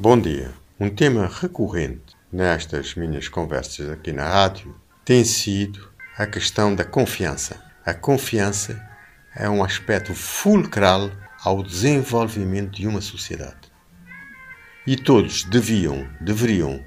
Bom dia. Um tema recorrente nestas minhas conversas aqui na rádio tem sido a questão da confiança. A confiança é um aspecto fulcral ao desenvolvimento de uma sociedade. E todos deviam, deveriam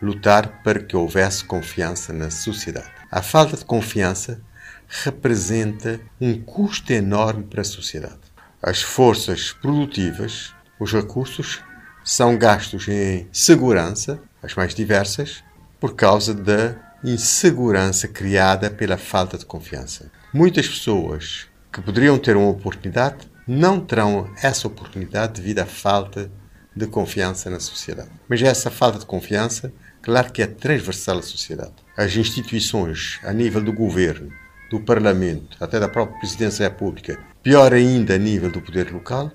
lutar para que houvesse confiança na sociedade. A falta de confiança representa um custo enorme para a sociedade. As forças produtivas, os recursos são gastos em segurança, as mais diversas, por causa da insegurança criada pela falta de confiança. Muitas pessoas que poderiam ter uma oportunidade não terão essa oportunidade devido à falta de confiança na sociedade. Mas essa falta de confiança, claro que é transversal à sociedade. As instituições, a nível do governo, do Parlamento, até da própria Presidência da República, pior ainda a nível do poder local,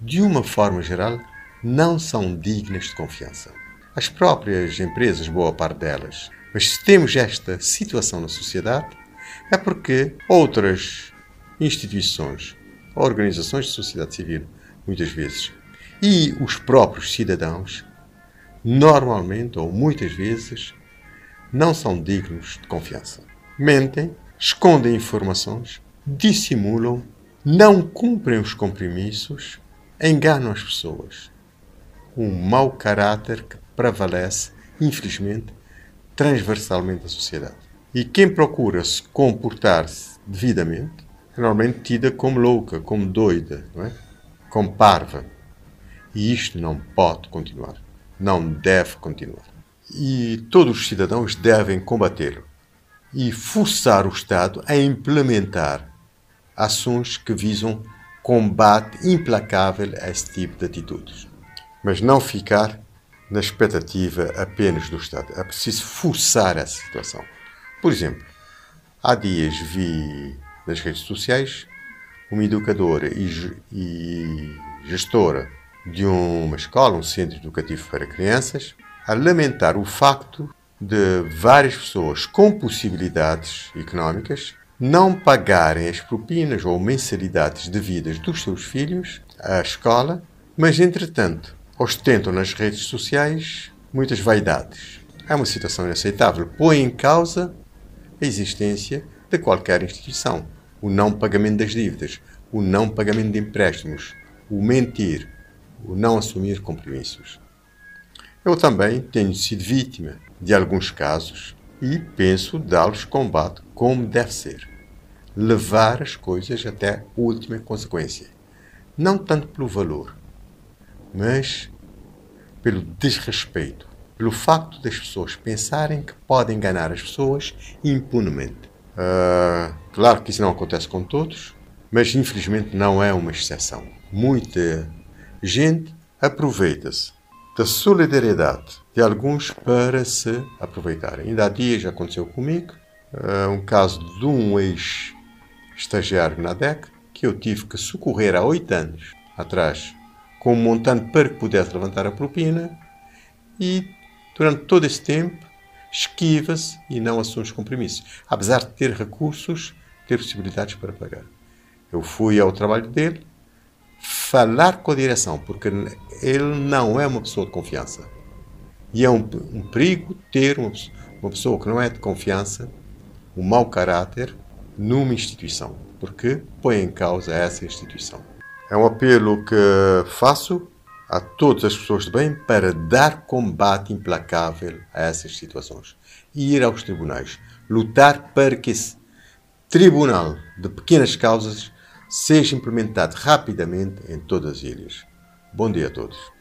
de uma forma geral, não são dignas de confiança. As próprias empresas, boa parte delas. Mas se temos esta situação na sociedade, é porque outras instituições, organizações de sociedade civil, muitas vezes, e os próprios cidadãos, normalmente ou muitas vezes, não são dignos de confiança. Mentem, escondem informações, dissimulam, não cumprem os compromissos, enganam as pessoas um mau caráter que prevalece, infelizmente, transversalmente na sociedade. E quem procura se comportar-se devidamente é normalmente tida como louca, como doida, não é? como parva. E isto não pode continuar. Não deve continuar. E todos os cidadãos devem combatê-lo e forçar o Estado a implementar ações que visam combate implacável a esse tipo de atitudes mas não ficar na expectativa apenas do Estado. É preciso forçar essa situação. Por exemplo, há dias vi nas redes sociais uma educadora e gestora de uma escola, um centro educativo para crianças, a lamentar o facto de várias pessoas com possibilidades económicas não pagarem as propinas ou mensalidades devidas dos seus filhos à escola, mas entretanto ostentam nas redes sociais muitas vaidades. É uma situação inaceitável. Põe em causa a existência de qualquer instituição. O não pagamento das dívidas, o não pagamento de empréstimos, o mentir, o não assumir compromissos. Eu também tenho sido vítima de alguns casos e penso dá-los combate como deve ser. Levar as coisas até a última consequência. Não tanto pelo valor, mas pelo desrespeito, pelo facto das pessoas pensarem que podem enganar as pessoas impunemente. Uh, claro que isso não acontece com todos, mas infelizmente não é uma exceção. Muita gente aproveita-se da solidariedade de alguns para se aproveitar. Ainda há dias aconteceu comigo uh, um caso de um ex-estagiário na DEC que eu tive que socorrer há oito anos atrás com um montante para que pudesse levantar a propina e, durante todo esse tempo, esquiva-se e não assume os compromissos, apesar de ter recursos, ter possibilidades para pagar. Eu fui ao trabalho dele falar com a direção, porque ele não é uma pessoa de confiança. E é um, um perigo ter uma, uma pessoa que não é de confiança, um mau caráter, numa instituição, porque põe em causa essa instituição. É um apelo que faço a todas as pessoas de bem para dar combate implacável a essas situações. E ir aos tribunais. Lutar para que esse tribunal de pequenas causas seja implementado rapidamente em todas as ilhas. Bom dia a todos.